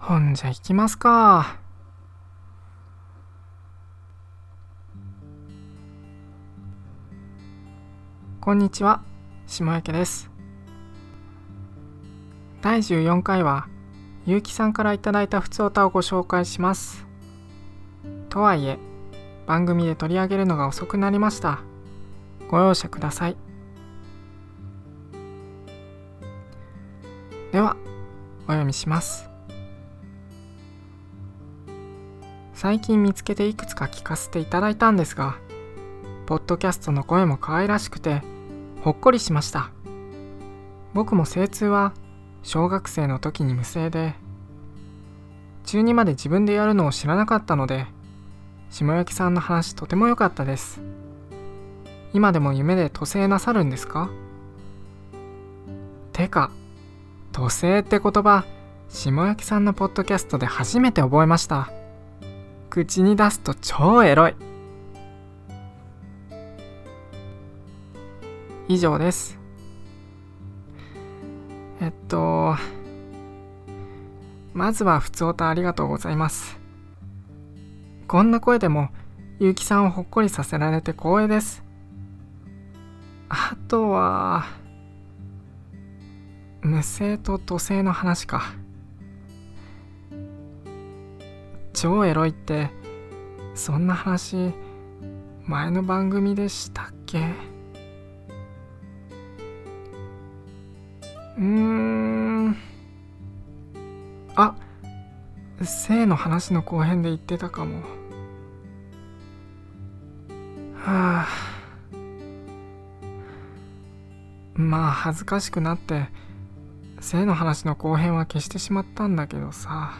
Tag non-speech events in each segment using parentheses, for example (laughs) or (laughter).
ほんじゃ行きますか。こんにちは、下焼です。第14回は、ゆうきさんからいただいたふつおたをご紹介します。とはいえ、番組で取り上げるのが遅くなりました。ご容赦ください。では、お読みします。最近見つけていくつか聞かせていただいたんですが、ポッドキャストの声も可愛らしくて、ほっこりしました。僕も精通は小学生の時に無声で、中2まで自分でやるのを知らなかったので、下焼さんの話とても良かったです。今でも夢で土星なさるんですか？てか、土星って言葉、下焼さんのポッドキャストで初めて覚えました。口に出すと超エロい。以上です。えっと、まずは普通歌ありがとうございます。こんな声でも、ゆうきさんをほっこりさせられて光栄です。あとは、無声と土星の話か。超エロいって、そんな話、前の番組でしたっけ？うーん。あ性の話の後編で言ってたかも。はあまあ恥ずかしくなって性の話の後編は消してしまったんだけどさ。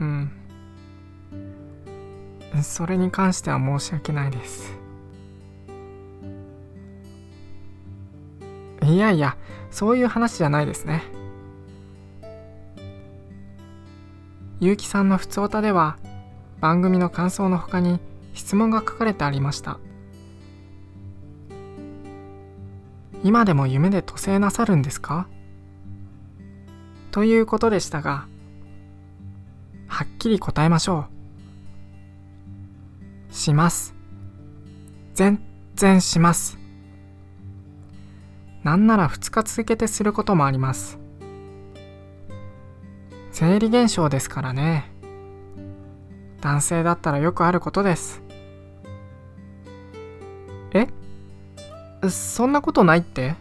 うんそれに関しては申し訳ないですいやいやそういう話じゃないですね。ゆうきさんのふつおたでは番組の感想の他に質問が書かれてありました。今でも夢で渡世なさるんですか？ということでしたが、はっきり答えましょう。します。全然します。なんなら2日続けてすることもあります。生理現象ですからね。男性だったらよくあることです。え？そんなことないって？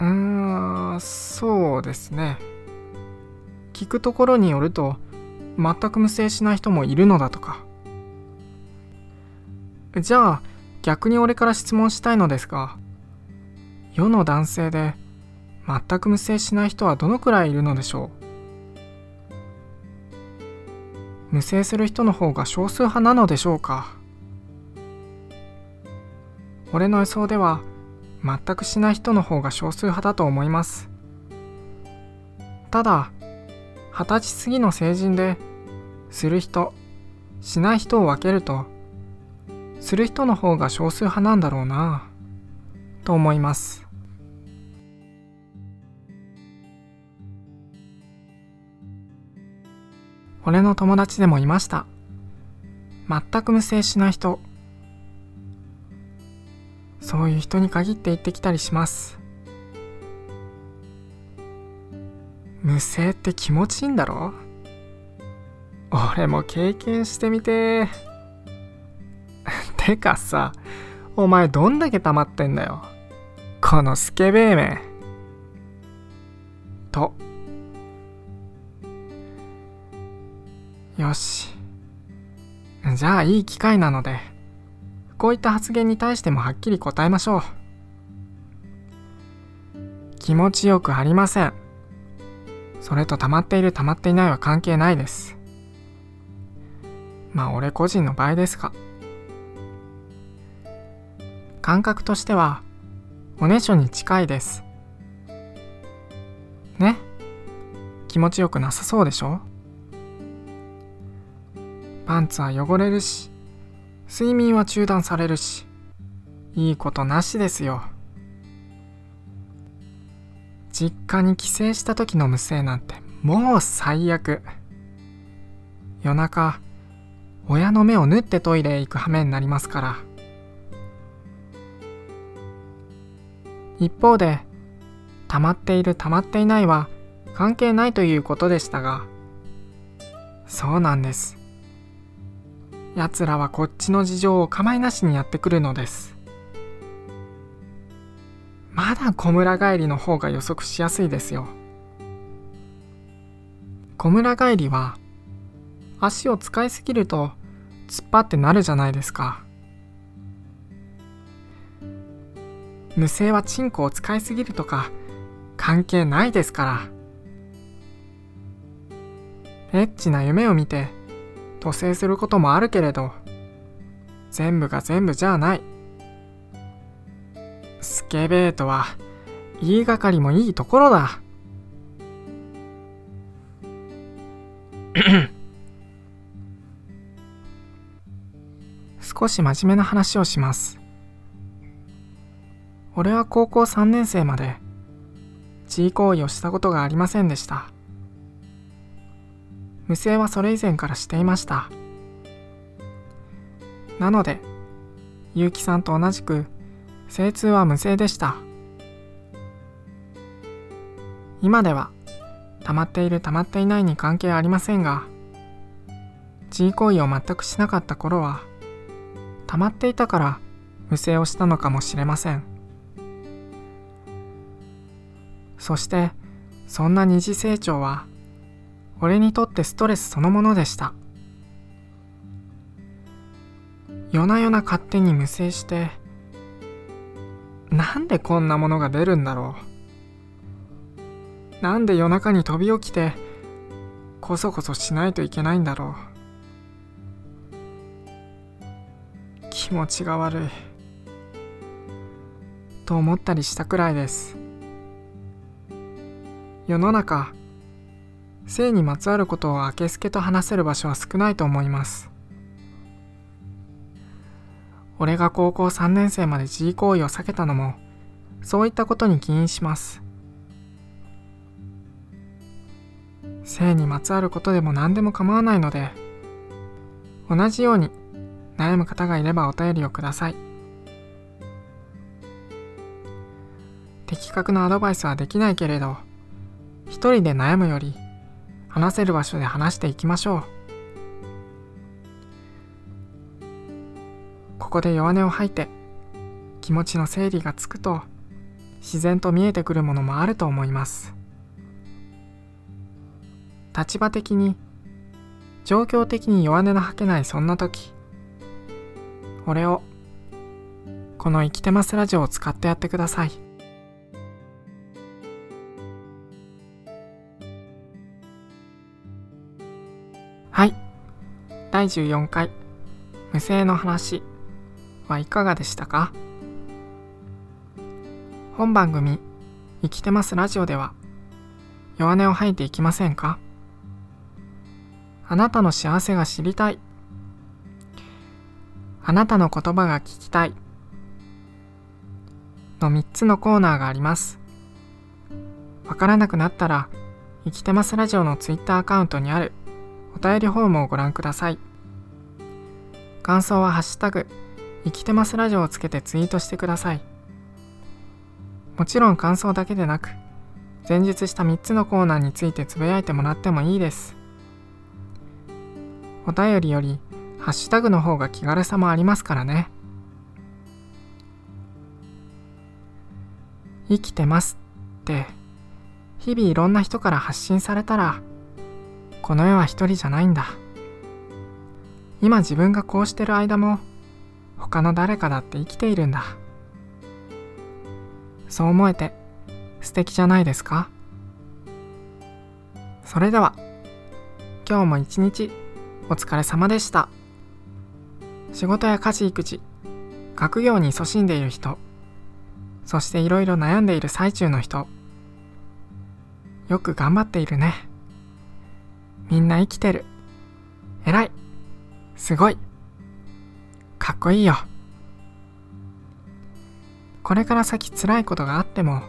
うーん、そうですね。聞くところによると、全く無精しない人もいるのだとか。じゃあ、逆に俺から質問したいのですが、世の男性で全く無精しない人はどのくらいいるのでしょう？無精する人の方が少数派なのでしょうか？俺の予想では全くしない人の方が少数派だと思います。ただ二十歳過ぎの成人でする人しない人を分けるとする人の方が少数派なんだろうなと思います俺の友達でもいました。全く無精しない人。そういう人に限って言ってきたりします。無声って気持ちいいんだろ？俺も経験してみて (laughs) てかさ、お前どんだけ溜まってんだよ。このスケベーメン。とよし。じゃあいい機会なので、こういった発言に対してもはっきり答えましょう。気持ちよくありません。それと溜まっている溜まっていないは関係ないです。まあ俺個人の場合ですが。感覚としては、おねしょに近いです。ね気持ちよくなさそうでしょパンツは汚れるし、睡眠は中断されるし、いいことなしですよ。実家に帰省した時の無声なんてもう最悪。夜中親の目を縫ってトイレへ行く羽目になりますから。一方で溜まっている溜まっていないは関係ないということでしたが。そうなんです。奴らはこっちの事情を構いなしにやってくるのです。まだ小村帰りの方が予測しやすいですよ。小村帰りは足を使いすぎると突っ張ってなるじゃないですか。無声はチンコを使いすぎるとか関係ないですから。エッチな夢を見て蘇生することもあるけれど全部が全部じゃない。ケベートは言いがかりもいいところだ。(coughs) 少し真面目な話をします。俺は高校3年生まで地位行為をしたことがありませんでした。無声はそれ以前からしていました。なので結城さんと同じく精通は無声でした。今では溜まっている溜まっていないに関係ありませんが地位行為を全くしなかった頃は溜まっていたから無声をしたのかもしれません。そしてそんな二次成長は俺にとってストレスそのものでした。夜な夜な勝手に無声してなんでこんなものが出るんだろう。なんで夜中に飛び起きてこそこそしないといけないんだろう。気持ちが悪い。と思ったりしたくらいです。世の中性にまつわることをあけすけと話せる場所は少ないと思います。俺が高校3年生まで自慰行為を避けたのもそういったことに起因します。性にまつわることでも何でも構わないので同じように悩む方がいればお便りをください。的確なアドバイスはできないけれど一人で悩むより話せる場所で話していきましょう。こで弱音を吐いて気持ちの整理がつくと自然と見えてくるものもあると思います。立場的に状況的に弱音の吐けないそんな時俺をこの生きてますラジオを使ってやってください。はい。第14回無声の話。はいかがでしたか？本番組「生きてますラジオ」では弱音を吐いていきませんか？あなたの幸せが知りたい。あなたの言葉が聞きたい。の3つのコーナーがあります。わからなくなったら生きてますラジオのツイッターアカウントにある「お便りフォームをご覧ください。感想はハッシュタグ、生きてますラジオをつけてツイートしてください。もちろん感想だけでなく、前述した3つのコーナーについてつぶやいてもらってもいいです。お便りより、ハッシュタグの方が気軽さもありますからね。生きてますって、日々いろんな人から発信されたら、この世は一人じゃないんだ今自分がこうしてる間も他の誰かだって生きているんだそう思えて素敵じゃないですか？それでは今日も一日お疲れ様でした仕事や家事育児学業に勤しんでいる人そしていろいろ悩んでいる最中の人よく頑張っているね。みんな生きてる。偉い。すごい。かっこいいよ。これから先辛いことがあっても、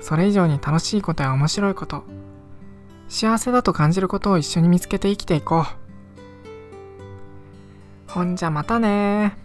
それ以上に楽しいことや面白いこと幸せだと感じることを一緒に見つけて生きていこうほんじゃまたね